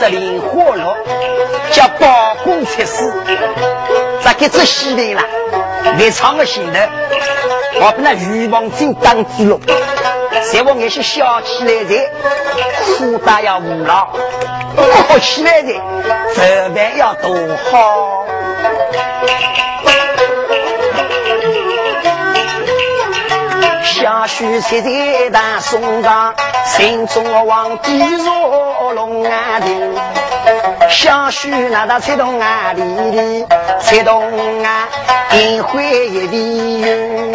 这莲花落，叫包公出世。这个只喜的啦，立场的心头，我被那欲望症挡住了。在我眼些笑起来的，苦大要无老；哭起来的，责备要多好。下须七彩大松岗，心中望地若龙啊顶。下须那大彩动啊里里，彩动啊烟灰一地云。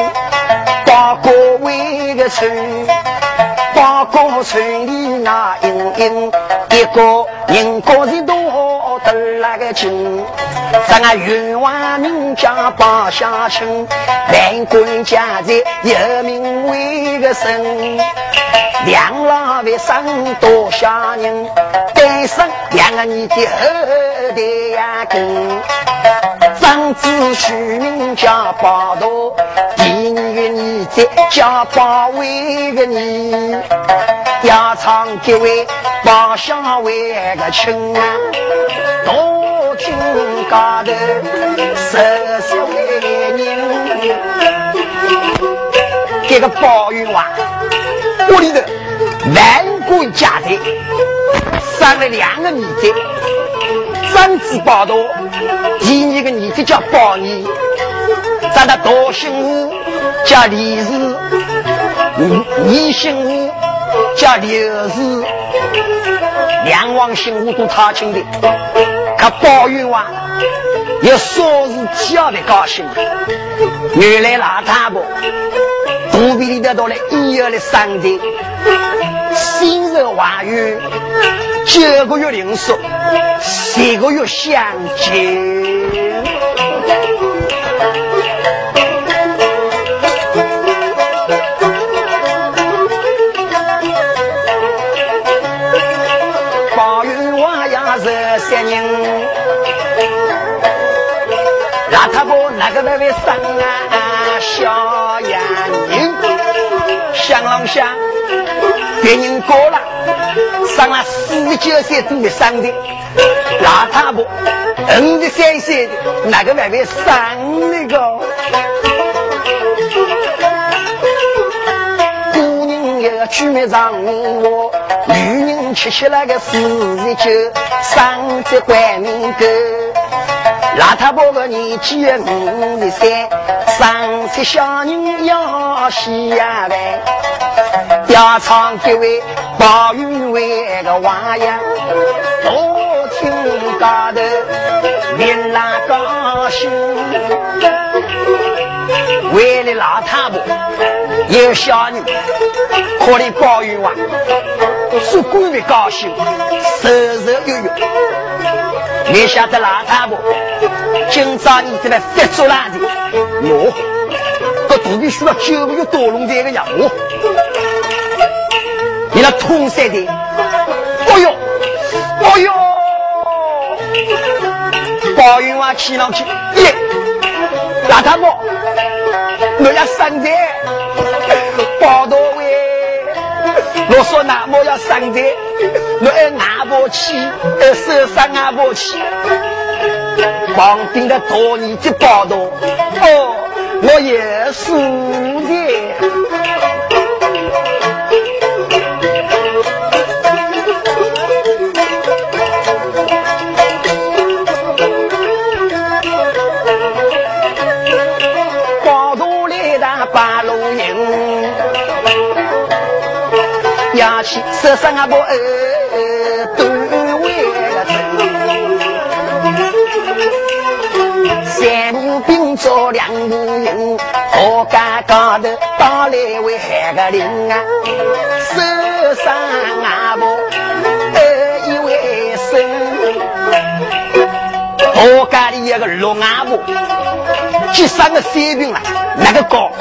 八哥为个村，八哥村里那阴阴，一个人个人多得那个亲。咱俺冤枉人家把下亲，万贯家财有名为个神。两老为生多下人，单身两个你的后代呀根。长子取名叫八多，第二个儿子叫八位个你，要唱几位八相为个亲啊，多听高头十四位人，这个包云话，屋里头万贯家财，生了两个儿子。长子宝多，第二个儿子叫包尼，长得大姓吴，叫李氏；二姓吴，叫刘氏。两王姓吴都他亲的，可包云王有说是特别高兴。原来老太婆肚皮里头多了一月的生的，心肉怀孕。九个月零食，十个月相亲。八月娃呀是三人，让他把那个那位生啊小，想，别人过了。上了四十九岁都没生的，老太婆五十三岁的那个还没生那个？姑娘要娶没上我，女人吃起那个四十九，生在怀命沟。老太婆个年纪五十三，生出小人要洗呀呗，要唱几位。包云为个娃呀，多听高头连拉高兴。为了老太婆有小女，可怜抱怨娃，说官为高兴，瘦瘦悠悠。没晓得老太婆今朝你这来发作了的，哟，这肚皮需要九个月多龙这个呀，哦。你那通塞的，哦哟，哦哟，包云娃气上去，耶，老太婆，我要生的，包多位，我说那我要生的，我爱拿不起，爱手上拿不起，旁边的大儿子包多，哦，我也是的。手上啊，把儿都为，三步并作两步营，我家高头打来为海个灵啊，手上啊把儿一为生，我家里有个六阿婆，接三个三兵了，那个高，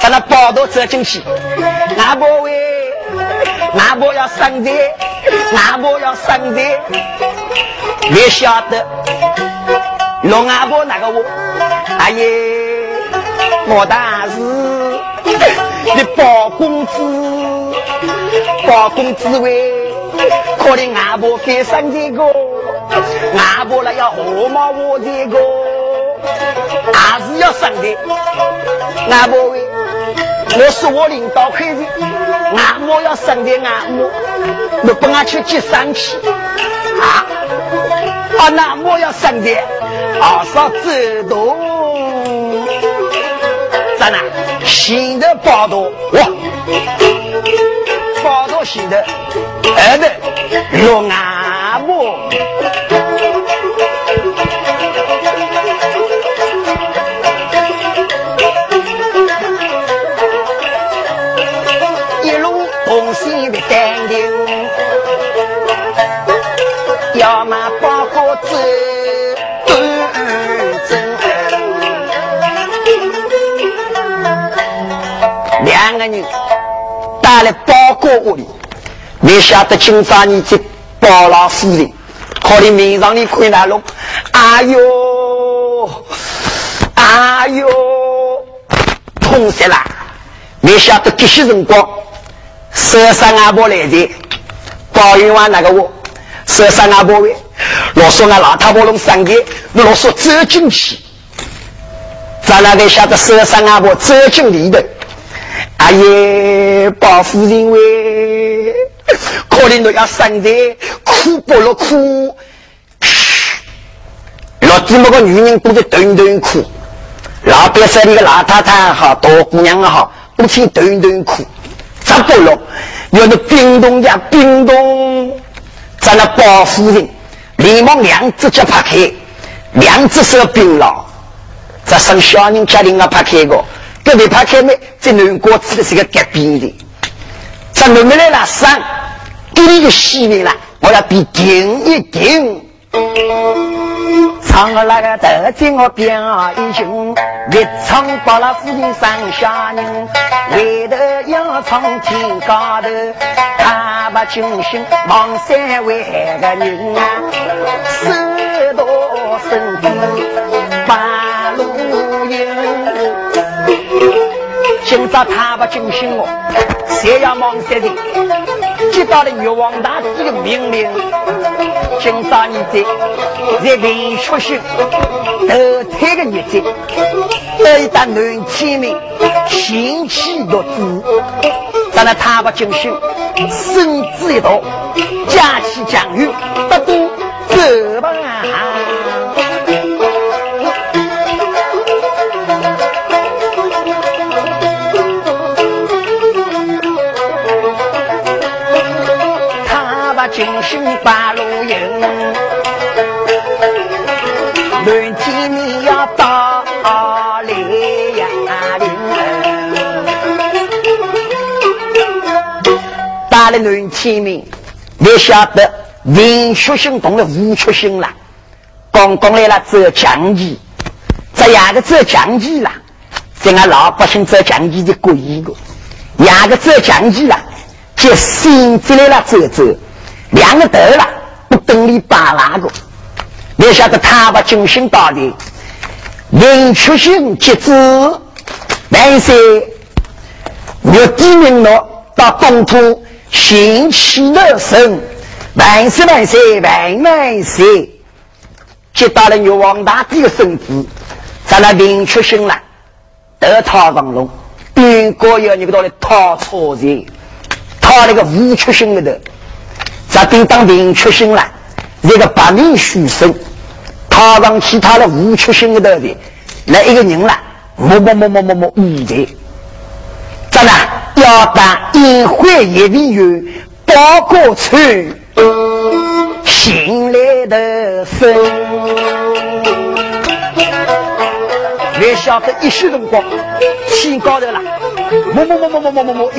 在那报道走进去，阿婆为。阿婆要生的，阿婆要生的，你晓得龙阿婆那个我，阿爷，我大是 你包公子，包公子喂，可怜阿婆给生这个，阿婆了要何毛我这个，还是要生的，阿婆喂，我是我领导开的，阿婆要生的阿婆，你帮我去接生去，啊，啊那我要生的。二嫂走动，咋啦？新的报道哇，报道新的，二的六阿母，人带来包裹屋里，没晓得今朝你这包老夫人，可能面上的困难了。哎呦，哎呦，痛死了！没晓得这些辰光，十三阿婆来的，高云湾那个我，十三阿婆喂，老说那老太婆弄三个，老说走进去，咱那个晓得十三阿婆走进里。头。阿爷，包夫人喂，可怜的要生的，苦不落苦。老这么个女人都在顿顿哭，老百姓里个老太太也好，大姑娘也好，都请顿顿哭。咋不落？有那冰冻家冰冻，咱那包夫人连忙两只脚拍开，两只手冰了，这生小人家庭啊拍开个。隔壁拍开没？在南国吃的是个隔壁的，在妹妹来了上，给你个洗面了，我要比顶一顶。唱那个德金我表英雄，一唱把那夫人上下人，回头要唱天高头，他把军心望山为个人啊，手多身子八路营。今朝他不惊醒我，谁要忙谁的？接到了玉皇大帝的命令，今朝你在在林出行，投胎的日子，这一打南天明，星期六子，咱那他不惊醒，身子一动，架起将军，不都走吧？金星八路营，南天你要到雷呀岭，到了南天明，你晓得文曲星动了武曲星了，刚刚来了走将棋，这两个走将棋了，这俺老百姓走将棋的贵一个，两个走将棋了，就心子来了走走。两个得了，不等你把那个，你晓得他把军心到底，明确性节制，万岁，我地名了到东土，兴起乐生，万岁万岁万万岁，接到了玉皇大帝的圣旨，咱那明确性了，得讨王龙，边个要你个到来讨错人，讨那个无缺性的。咱叮当明确性了，一个八名书生，他让其他的无缺心的道的那一个人了，默默默默默默五的，咱呢要当宴会一位员，报告出新来的生，越晓得一宿辰光，天高头了，默默默默默默默默的，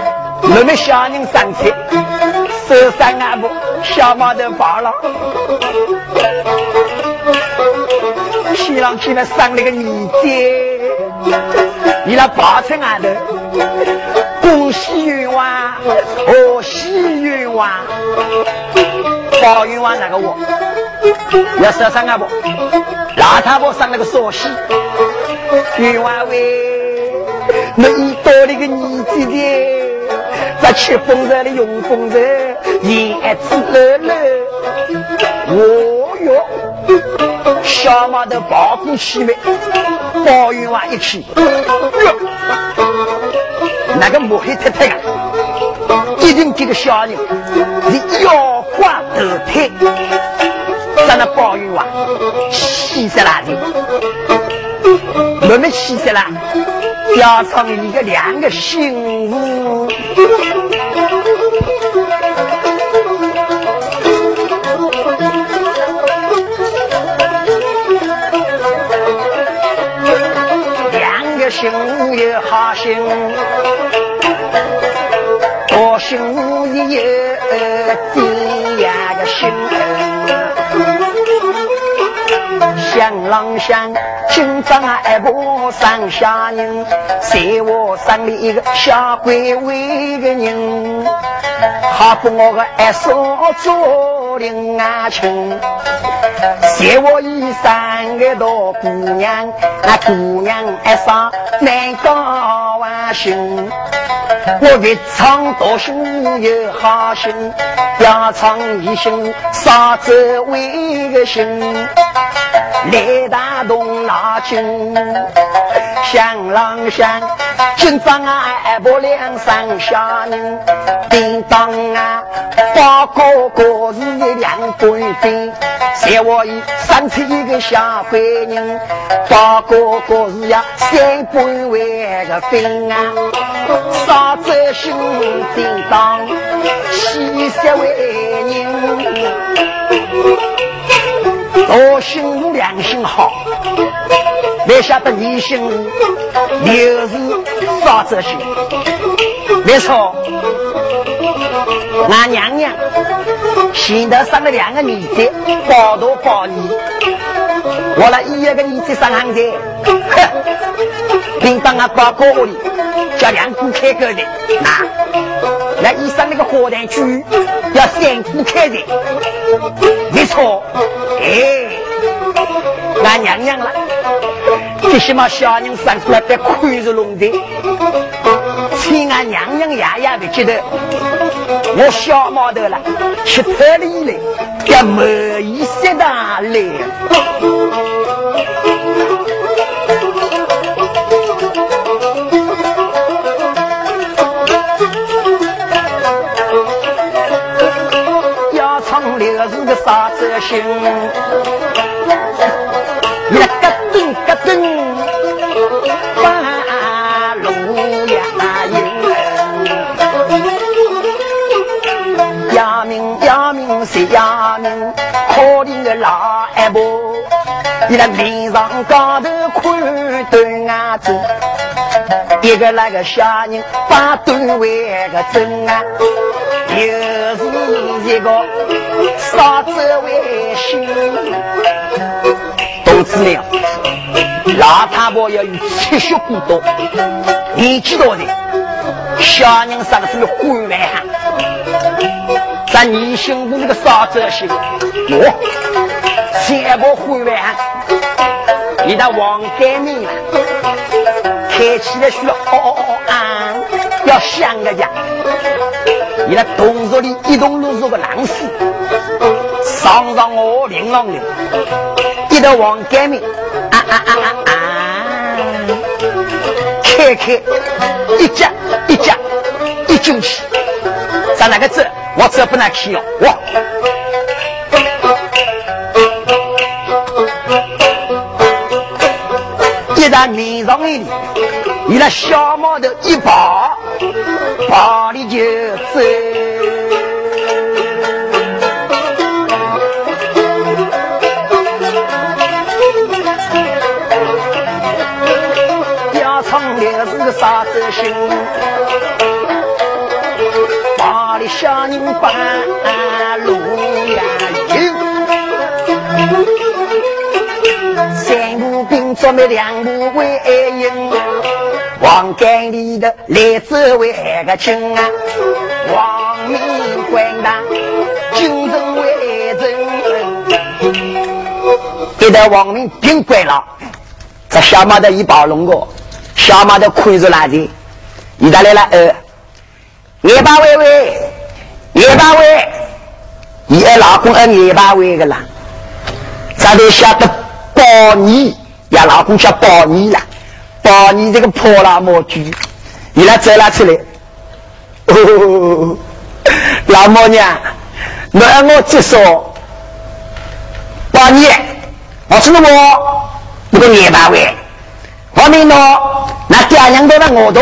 我们小人上车，手上俺不小毛头跑了，西上去了生了个儿子，你那跑出俺的，恭喜冤枉，贺喜冤枉，报冤枉那个我，要手上俺不。老太婆生了个少喜，冤枉喂，那一多了个儿子的，在吃风热的用风热，叶子乐乐，哦哟，小马的包谷起来，包冤枉一起，哟，那个摸黑太太啊，一定这个小人是腰挂头腿。在那包玉娃，气死了的，我们气死了，加上一个两个幸福，两个幸福又好幸，多幸福也有这样个幸江郎想，今朝俺不生下人，在我生了一个小鬼威的人，好不我个二嫂做领啊亲，在我一三个大姑娘，那姑娘二嫂难高万心，我越唱多心有好心，要唱一心少走为个心。来打动那军，向郎乡，今朝俺不两三下人，叮当啊，八哥哥是两官兵，在我一生出一个小闺人，八哥哥是呀三官为个兵啊，少走心叮当，七十为人。多心无良心好，没晓得你心又是啥子心？没错，俺娘娘现在生了两个儿子，包多包你。我那一个儿子上行的，哼，平当俺包锅里叫两股开口的，那那医生那个火炭猪要三股开的，没错。哎，俺娘娘了，最起码小人生出来得亏着龙的，请俺娘娘爷爷的记得，我小毛头了，吃特里了，要没意思的啥子心？咯噔咯噔，半路呀有。呀命呀命是呀命，可怜的老婆，你那脸上高头看对眼子，一个那个小人把对为个真啊，又是一个。少走为心，都知了。老太婆要有七血过多，年纪大的小人上是官外汉，咱你心不那个少走心，我先把官外汉，你那王改名了，开起来需要哦哦哦啊，要想个家。你那洞穴里一动如入个狼死，上上我领浪的，一头王改名，啊啊啊啊啊！开开一夹一夹一进去，咱那个字我这不能去了，我一旦面上一里，你那小毛头一跑。跑你就走，杀子心，把里小人半路呀有，三步并作没两步为爱营，王干里的来自为个亲啊，王明官大，军政为真，一代王明兵归了。这小马的一把龙哥，小马的亏着哪里？你咋来了？呃，二八位位，二八位，你二老公二二八位个啦？咱都晓得包你，呀老公叫包你了，包你这个破老母猪，你来走了出来。哦，老母娘，你让我接受包你，我是我。这个二八位，我们呢，那爹娘都在我多，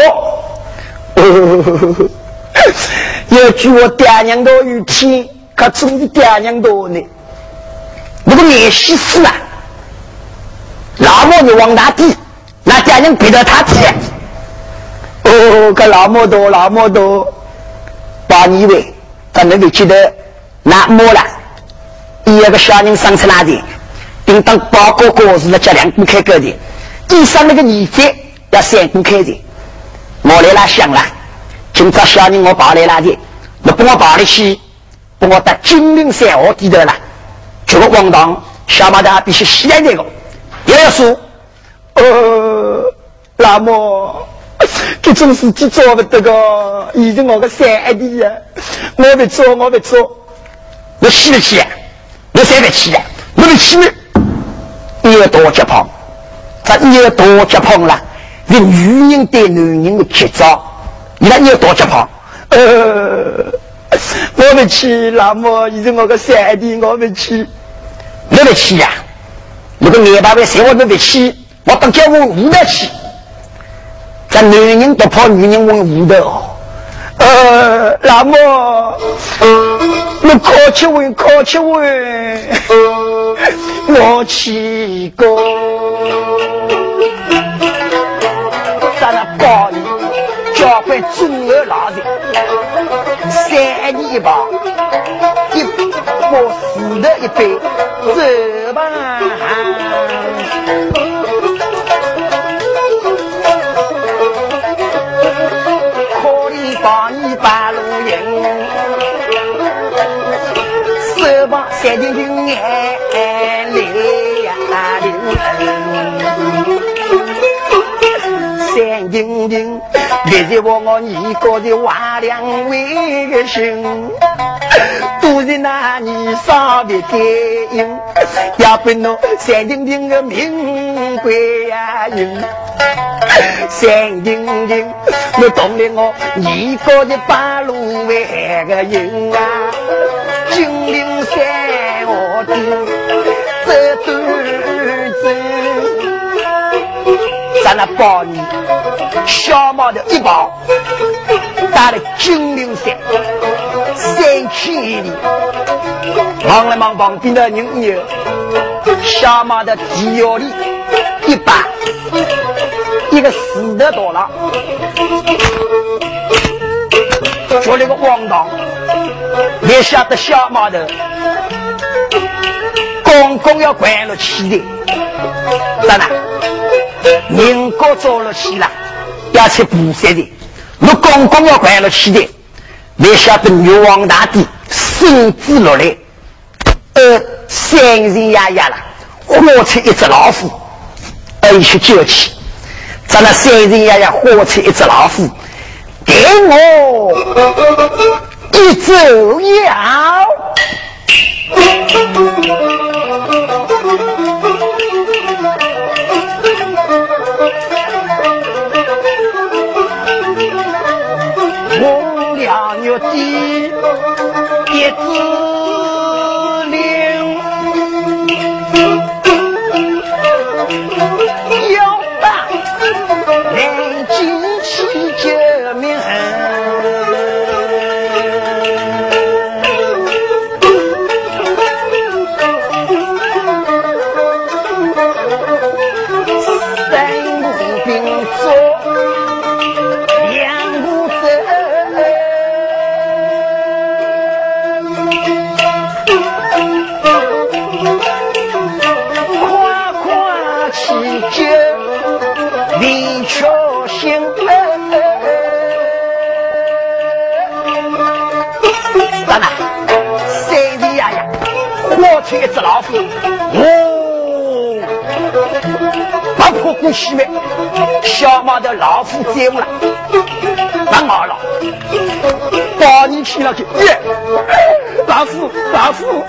要据我爹娘多有天，可总比爹娘多呢。那个面西死了，老母你往哪地？那爹娘逼着他去。哦，可老母多，老母多，八年位，咱那个记得那么了，一个小人生出来的。应当包哥哥是了，叫两公开个的，第三那个儿子要三公开的。我来了想了，今朝小人我抱来了的，你帮我抱来去，帮我到金陵山河低头了。这个王堂小马的必须西安这个，也要说，呃，那么这种事情做不得个，已经我个三弟呀，我不做，我不做，我气不气？我谁不气呀？我不气。要多结碰，这要多结碰了，是女人对男人的绝招。你看要多结碰，呃，我不去，那么你是我个三弟，我不去，你不去呀？那个二八位谁我都不去，我当叫我无得去。咱男人都怕女人问无的哦，呃，那么我客气问，客气问。我去过，教会中二老的，三年一包，一包四的一杯，走吧。可怜包你半路人，走吧，三天就爱。三丁丁，别是我我一个的瓦两位个心，都是那你上的电影，要不侬三丁丁个名贵呀人，三丁丁，我懂了我一个的八路为个人啊，金陵山我的这段那包你小毛的一包，打了金陵山三千里，忙来忙旁边的人有小毛的地药里一把，一个死的多了，做了个荒唐，也晓得小毛的公公要关了气的，咋的？民国做了起来，要去补税的。我刚刚要关了起的，没晓得女王大帝圣旨落来，呃，三人呀呀了，活出一只老虎，而去救起。咱那三人呀呀活出一只老虎，给我一走药。不 Itu. 老虎追我了，那毛了，把你去了去，耶！老夫，老夫，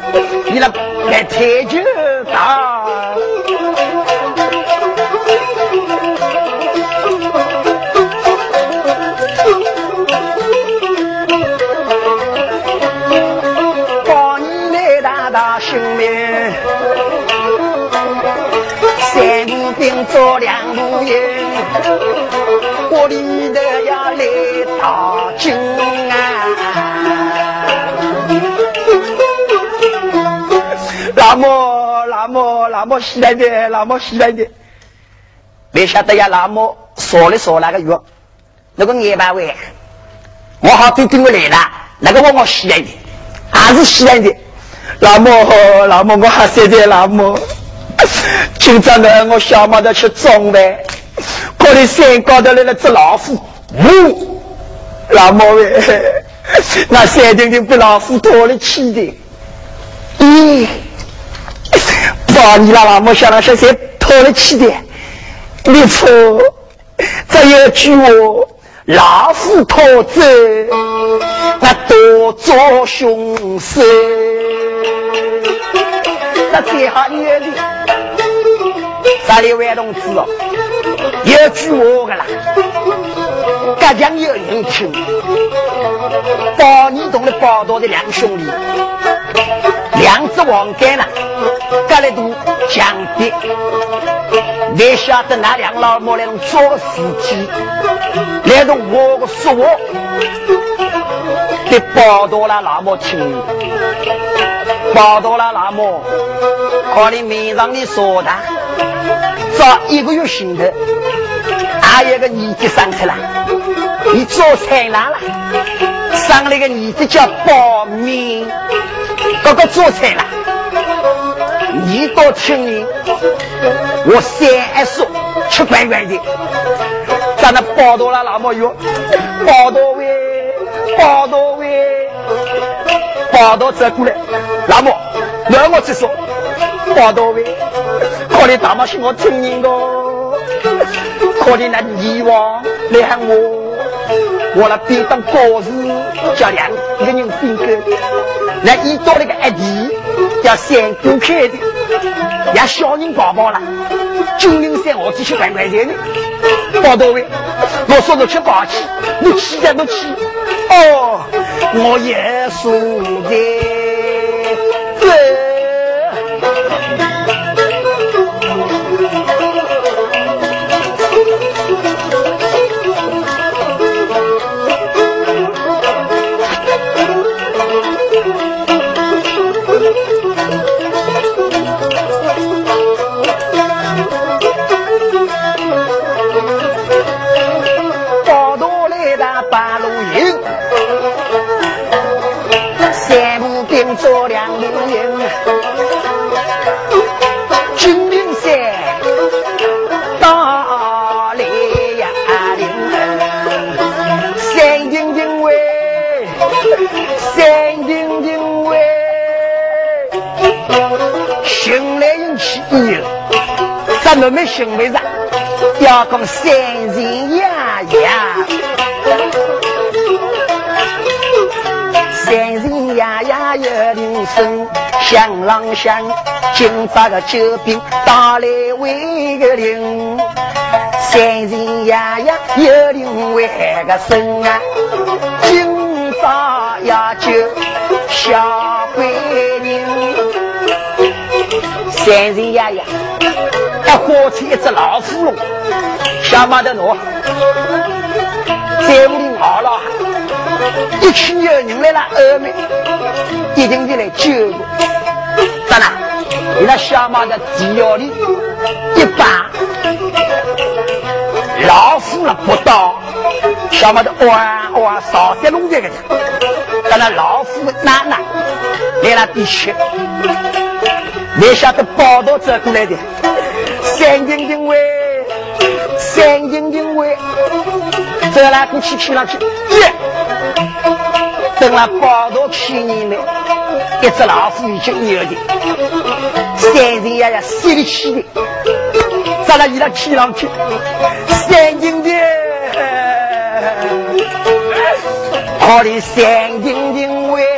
你那来抬脚打。做两路营，我里头要来打金啊！那么那么那么喜来的，那么喜来的，没晓得呀？那么说了说那个药，那个二百位，我好对跟我来了，那个我我喜来的，还是喜来的。那么那么我还晓得那么。今朝呢，我小马的去中饭，可能山高头来了只老虎，呜，老毛喂，那山顶顶被老虎拖了起的，咦，把你那老毛小老小谁拖了起的？你错，这有句话，老虎拖走，那多做凶事，那最好你的。那里万同志哦，有句话个啦，隔江有人听，包你同的包道的两兄弟，两只黄盖呢，隔了都强的，你晓得那两老母来弄做事情，来弄我个说话，给包道了那么听，包道了那么，可能面上的说的。早一个月前头，还有个儿子生出来，你做菜郎了，生了个儿子叫保命，哥哥做菜了，你到村里，我三叔吃乖乖的，咱那包到了那么远，包到位，包到位，包到这过来，那么，让我再说，包到位。可怜大妈是我亲人哦，可怜那阎王来喊我，我那边当高士叫两个人并购，那一到那个阿弟叫三姑开的，也小人宝宝了，九零三我只去管管钱呢，包到位，我说着去抱起，你气在不气？哦，我也输的。咱们没心为啥？要讲山人呀呀。有铃声响啷响，今朝个酒兵打来为个铃，三人呀呀有铃为个声啊，今朝呀就下鬼人，三人呀呀他活出一只老虎龙，小马的喏，在屋里熬了。一群有人来了，二妹一定得来救我。当然，你那小马的地窖里一把老虎了不到，小马的哇哇烧在弄这个的。当然，老虎的奶奶来了必须，没晓得报道走过来的，三斤斤喂，三斤斤喂，走来过去去上去，耶！等了八到七年了，一只老虎已经有的，三斤呀呀吸力气的，咱俩一来骑上去，三斤的，好的三斤斤喂。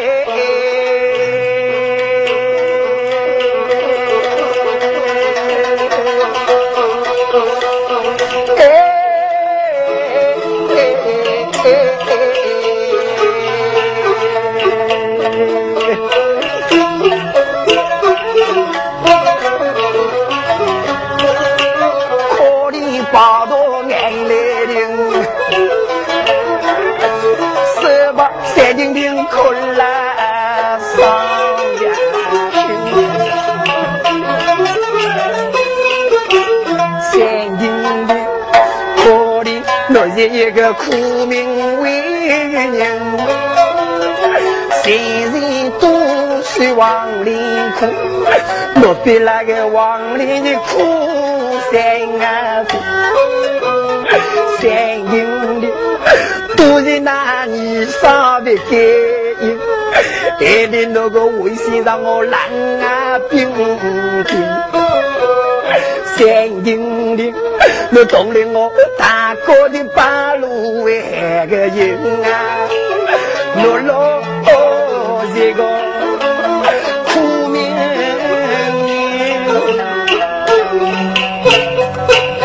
一个苦命为人，谁人都是亡灵苦，落得那个亡灵的苦三啊子，三英的？都是那年上的感应，害得那个微信让我冷啊冰冰，三英的。我懂了，我大哥的八路为个人啊，落落这个苦命，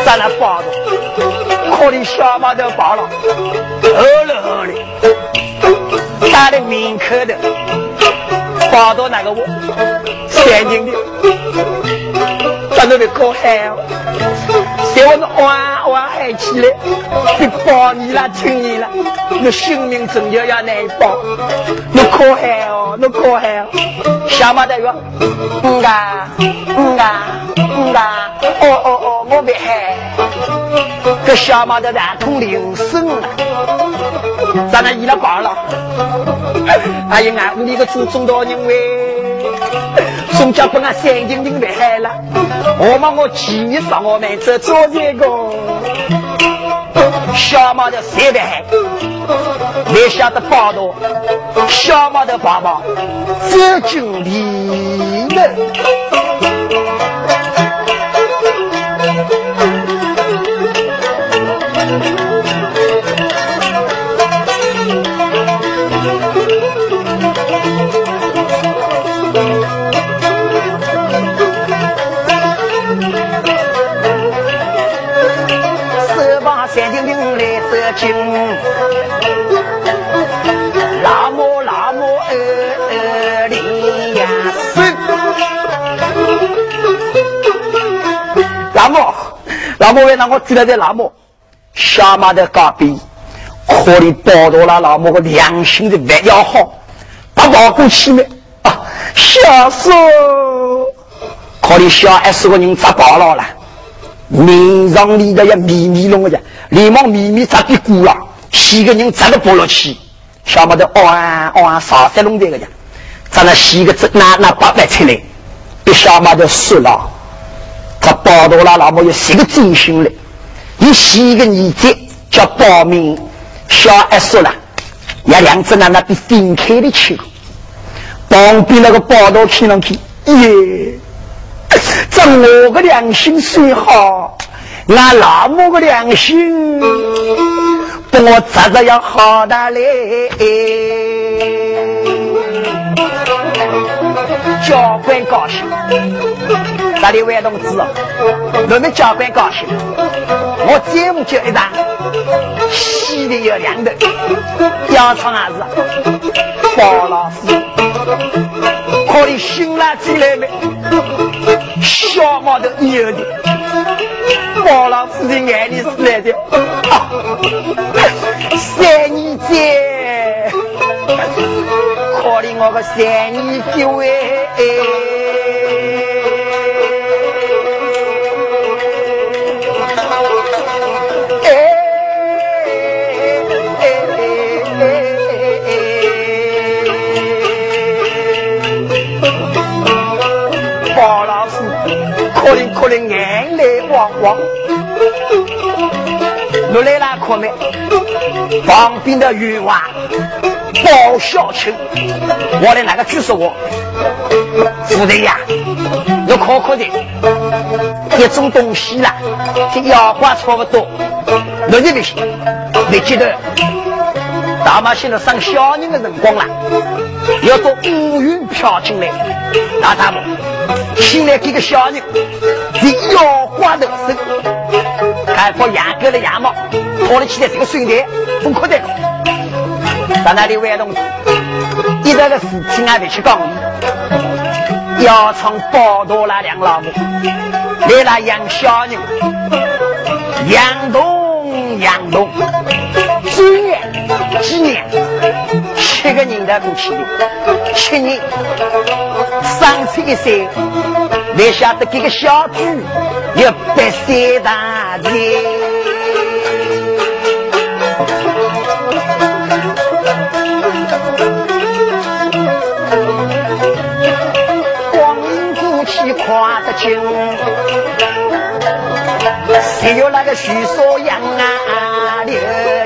咱那报的，可怜小马都报了，饿了饿了，打的门口的，报到那个我，天津的，咱那边可嗨给我们哇哇嗨起来！你保你了，听你了，你性命拯救要难保，你可嗨哦，你可嗨哦！小马的说：“嗯啊，嗯啊，嗯啊，哦哦哦，我别嗨。”这小马的然通铃声了，咱那一了八了。哎呀，俺屋里个祖宗多人喂，宋家把俺三斤斤别害了，我嘛我几日上我们这做这个，小马的谁的害？没晓得报道，小马的爸爸走进里门。那么为那我住在这那么下马的隔壁，可以报道了那么个良心的玩要好，把保过去没啊？小叔，可以小 S 个人砸爆了了。面上里的也咪咪弄个的，连忙咪咪砸的鼓了，七个人砸个菠萝去，小马的哦啊哦啊啥子弄的个呀？咱那洗个子拿拿八百出来，被小么的输了，他报道了，那么有十个真心嘞，有十个儿子叫报名，小二说了，也两只那那比分开的去，旁边那个报道看上去，耶。这我个良心虽好，那老母个良心，不我咋着要好的嘞？教官高兴，那里万同志，我们教官高兴，我节目就一张，洗的有两的，要唱还是包老师。可你醒来进来没？小毛的有的，包老师的眼里是来的。三年姐，可怜我个三年九哎。可怜可怜眼泪汪汪，我来了可没？旁边的女娃包小青，我的那个就是我，夫人呀，要考考的，一种东西啦，跟妖怪差不多，那你不行，你记得，大妈现在生小人的辰光了，要到乌云飘进来，那他们现在这个小人是妖怪的身，还把牙哥的牙毛拖了起来，这个水袋不可的。在那里玩东西，一个个事情还得去讲。要从包多那两老母，来了养小人，养动养动，几年几年，七个人的过去的，七年，三十一岁，没晓得这个小猪要百岁大年。夸得清，谁有那个徐少阳啊，刘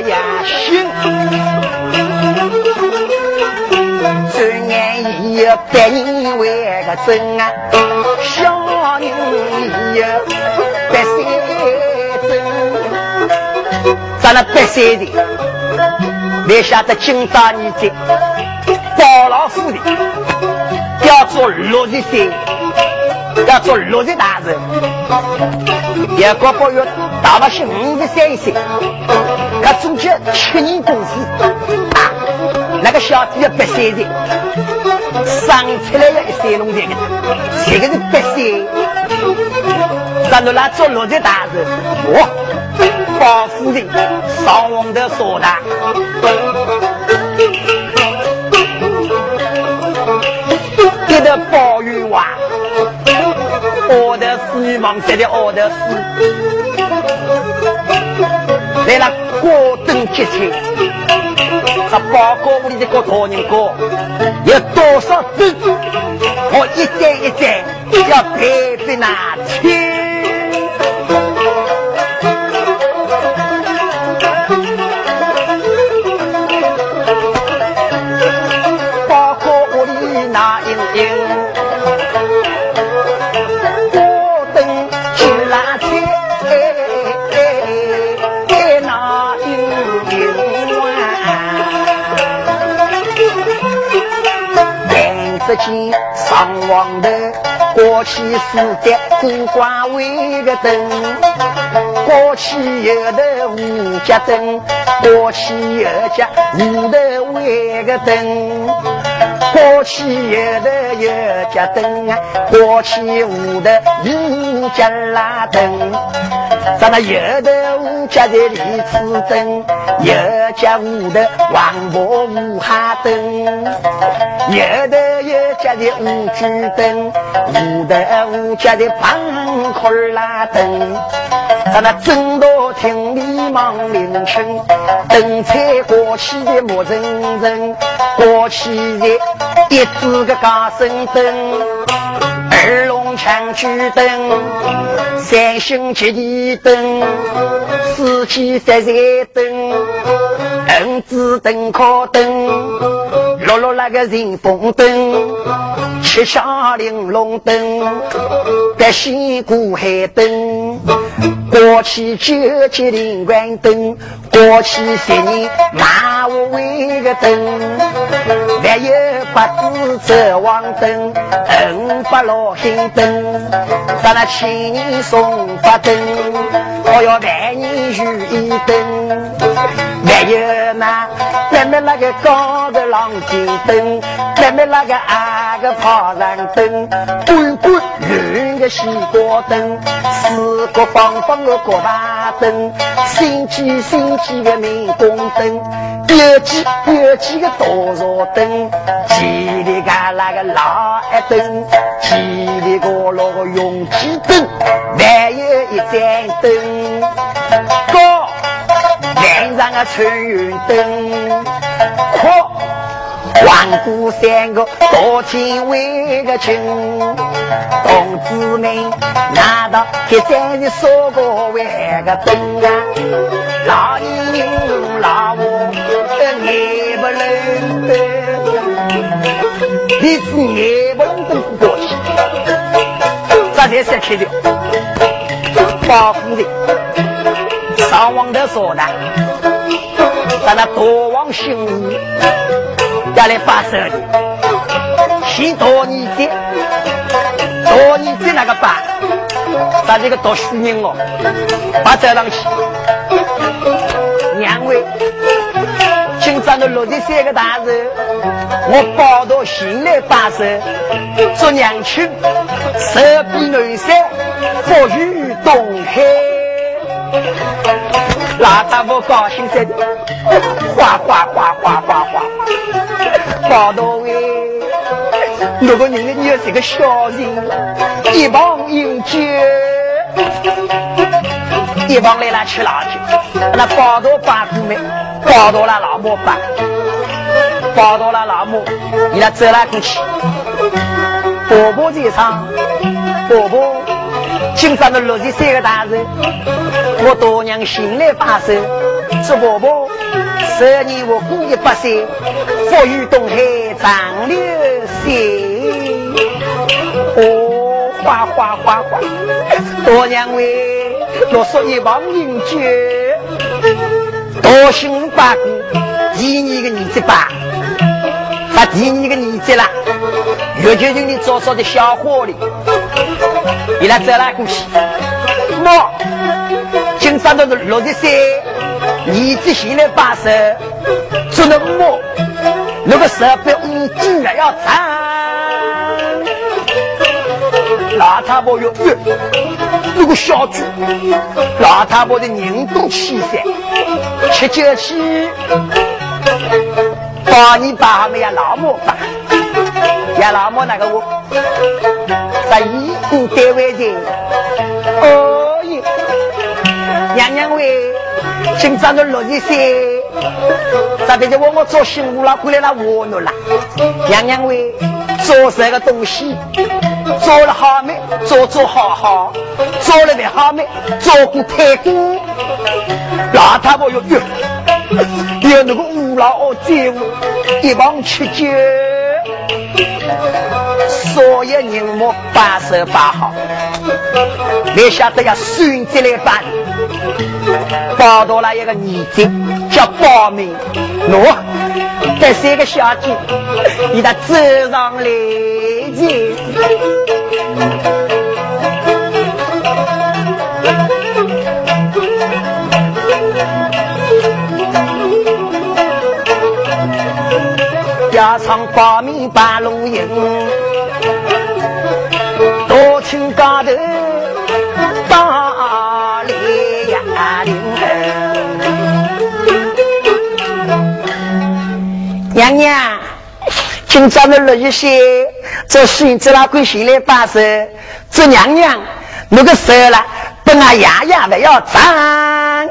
亚心，转眼已有百年为个真啊，小人已有百岁真，咱那百岁的，没晓得今朝你这包老虎的，叫做六十岁。要做六十大人，一个不月大了些五十三岁，中间七年工资啊，那个小弟要八岁的，生出来了一三龙这个，这个是八岁，咱们来做六十大人，哇，包夫人上王的说的，给他包玉娃。我的是女王在的我的是，来了过灯结彩，这包裹屋里的个大人哥有多少子？我一代一代要排在那天。上王头过去四的古挂为个灯，过去有的五家灯，过去有家五头为个灯，过去有的有家灯啊，过去五头五家拉灯，咱那有的五家的李子灯，有家五头王婆五哈灯，有的有家的五柱灯，五头五家的半块拉灯，咱那正道厅里忙凌晨，灯彩挂起的木人人，挂起的一支个高升灯，二龙枪举灯，三星接地灯，四季三彩灯，五子灯靠灯，六六那个人风灯，七下玲珑灯，八仙过海灯，过去九节灵官灯，过去十年马五位个灯，还有八字走王灯，五八老星灯，咱那千年送八灯，我要万年如意灯，还有那咱们那个高的浪金灯，咱们那个矮个爬山灯，滚滚圆个西瓜灯，四个方方的锅巴灯，星级星级的明宫灯，有几有几个多少灯，叽里嘎啦个老一灯，叽里嘎啦个永气灯，还有一盏灯，高晚上的春云灯，阔。万古三个多情为个情，同志们难道铁山的说过为个灯啊？老年人老我眼不冷。你是也不能等过去，这才是开掉。保护的，上网的说的，在那多往心里要来把手的，先多你的，多你的那个把，把这个读书人哦，把这上去，两位。今朝的六十三个大人，我报到心来把手，做娘亲，手比南山，福于东海。老大夫高兴死的，哗哗哗哗哗哗，报到位。如果你的女儿是个小人，一旁饮酒，一旁来了吃辣酒，那报到八姑妹。报到了老母吧，报到了老母，你来走了过去。伯伯在场，伯伯，今朝的六十三个大人，我多娘心来把守。祝伯伯十年我过一百岁，福于东海长流水。哦，哗哗哗哗，多娘为若说一旁饮酒。多幸八姑，第二个儿子吧，第二个儿子了，月球人的早早的小伙里，你来走了过去。我今朝都是六十岁，儿子现在八十，做那么那个十八五斤还要长，老太婆哟，那个小猪，老太婆的人都气噻。吃酒去，把你爸们呀老母吧，呀老母那个我，在一户单位的，哦耶，娘娘喂，今朝都六十岁，这边就我我做新屋了，过来了我了啦，娘娘喂，做这个东西，做了好没？做做好好，做了的好没？做过太过。老太婆哟哟，有那个老二在屋，一旁吃酒，所有人莫把手把好，没晓得要孙子来办，报到了一个儿子叫报名，喏，这三个小姐，你他走上来去。加上八米八路营，多情高头大烈呀！娘娘，今朝的六一些，这孙子老鬼谁来把手，这娘娘那个手了，本俺爷爷还要长，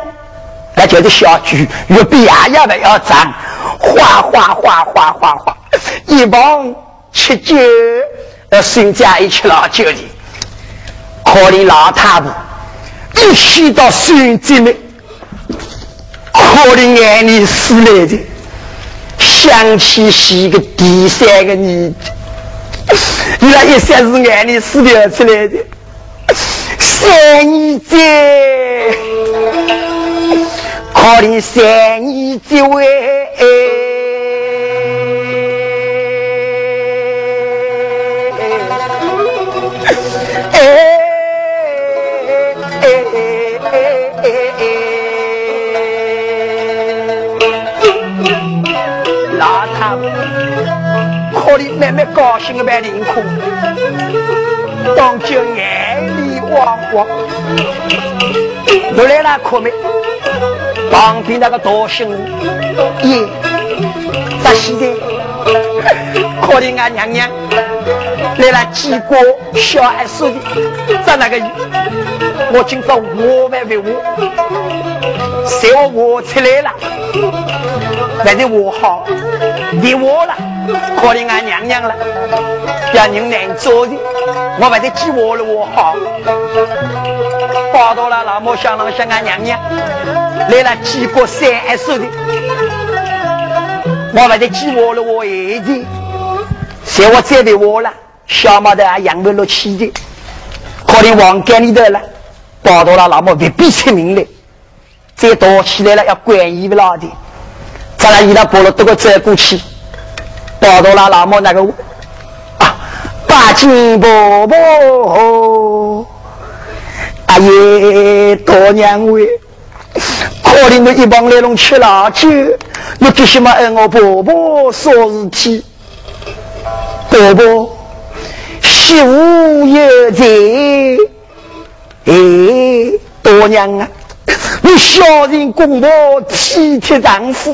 那就是小猪，越比爷爷还要长。哗哗哗哗哗哗，一帮吃酒，呃，孙家一吃老酒的，可怜老太婆，一起到孙子们，可怜眼里死来的，想起是个第三个儿子，那一下是眼里死掉出来的，三儿子，可怜三儿子喂。可怜妹妹高兴的般凌空，当就眼里汪汪。我来了，可没？旁边那个大兄爷，在现在，可怜俺娘娘。来了几个小孩子的，在那个，我今朝我万为我，谁我我出来了，反正我好，你我了。可怜俺娘娘了，要人难做的，我把这鸡窝了我好，报到了老母想了想俺娘娘，来了几个三十的，我把这鸡窝了我儿子，嫌我再的我了，小毛的还养不落气的，可能王干里头了，报到了那么未必出名的，再躲起来了要管衣不牢的，咱俩伊拉报了都个走过去，报到了那么那个啊，八斤伯伯，阿爷多娘喂。可怜的一帮来龙吃辣酒，你给什么爱我婆婆说事体？婆婆，媳妇有财，哎，多娘啊，你孝顺公婆，体贴丈夫，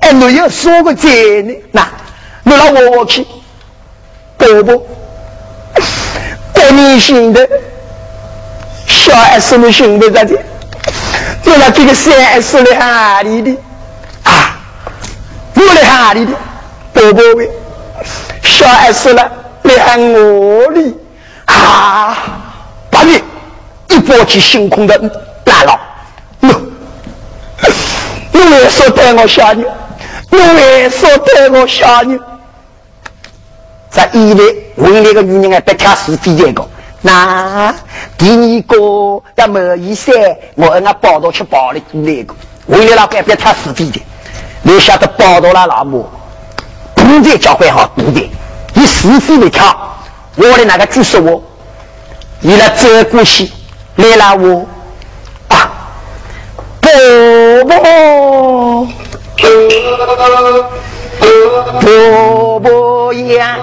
哎，没有说个财呢？那，你让我去，婆婆，过年行的，小孩什么行的在的？我那这个三 S 来哪里的啊？我来哪里的？宝宝喂，小 S 了来喊我哩啊！把你一抱起星空的大佬，你你为什么带我下你？你为什么带我下你？在一里为那个女人啊，别挑是非这个。那第二个要没意思，我俺报道去报的那个，为了那个别太是非的，你晓得报道了那么，不得教会好，不得，你是非的挑，我的那个就是我，你来走过去，来了我啊，伯伯，伯伯呀。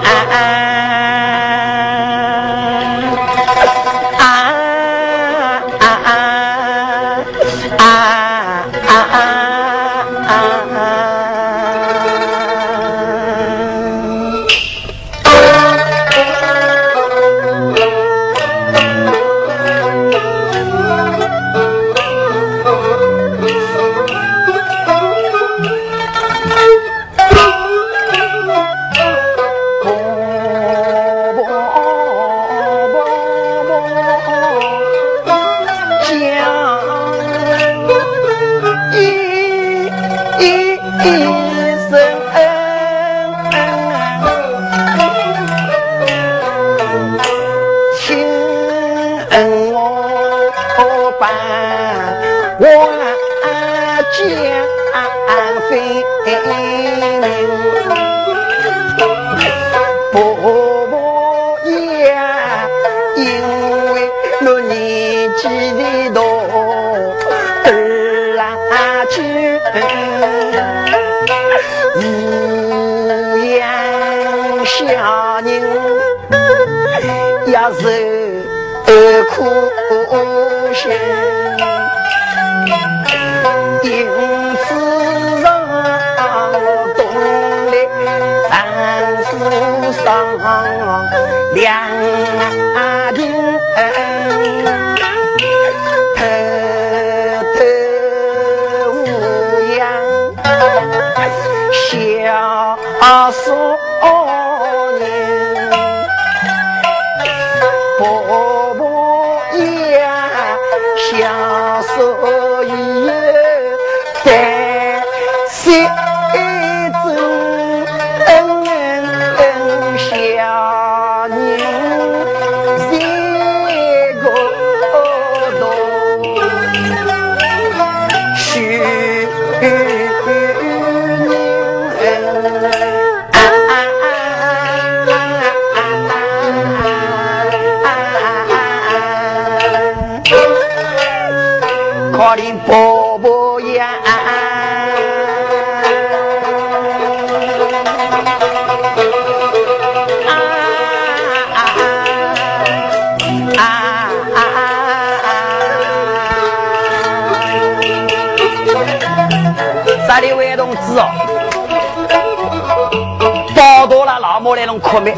可没，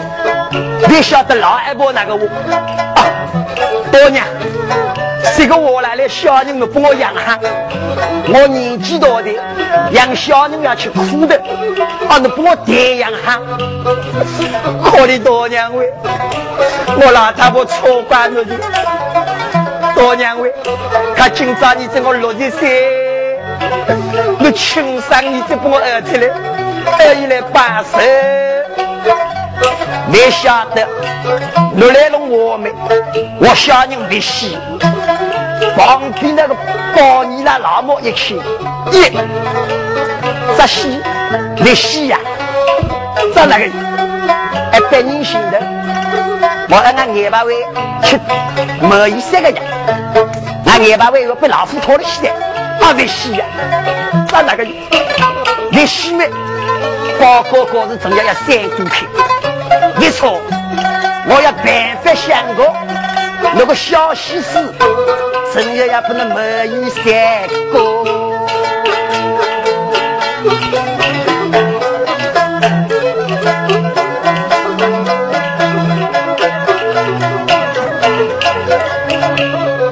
你晓得老爱婆那个我啊，多娘，这个我来了，小人们帮我养哈，我年纪大的养小人要去苦的，啊，你帮我爹养哈，可怜多娘喂，我老太婆错怪了的，多娘喂，看今朝你这个六十岁，你轻伤你就帮我儿子来，儿一来把手。没晓得，我来了我们，我小人没戏。旁边那个包你那老母一看，耶，这戏没戏呀，这那个一百人行的，我让俺眼巴位去某一三个人，俺眼巴位要被老虎拖了起来，啊没戏呀，这那个没戏没，包哥哥是总要要三股去。没错，我要办法想个那个小西施，真要也不能没有三个。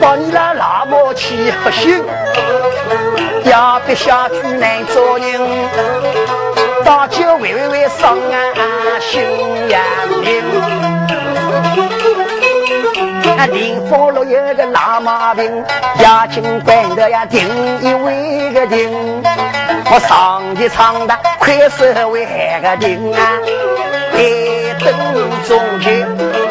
把你那老母气不行，要不下去难做人。大酒喂喂喂，上啊心呀灵。啊，林峰路有个老毛病，押金关的呀，定一位个定。我上的唱的快手为个定啊，台灯中间。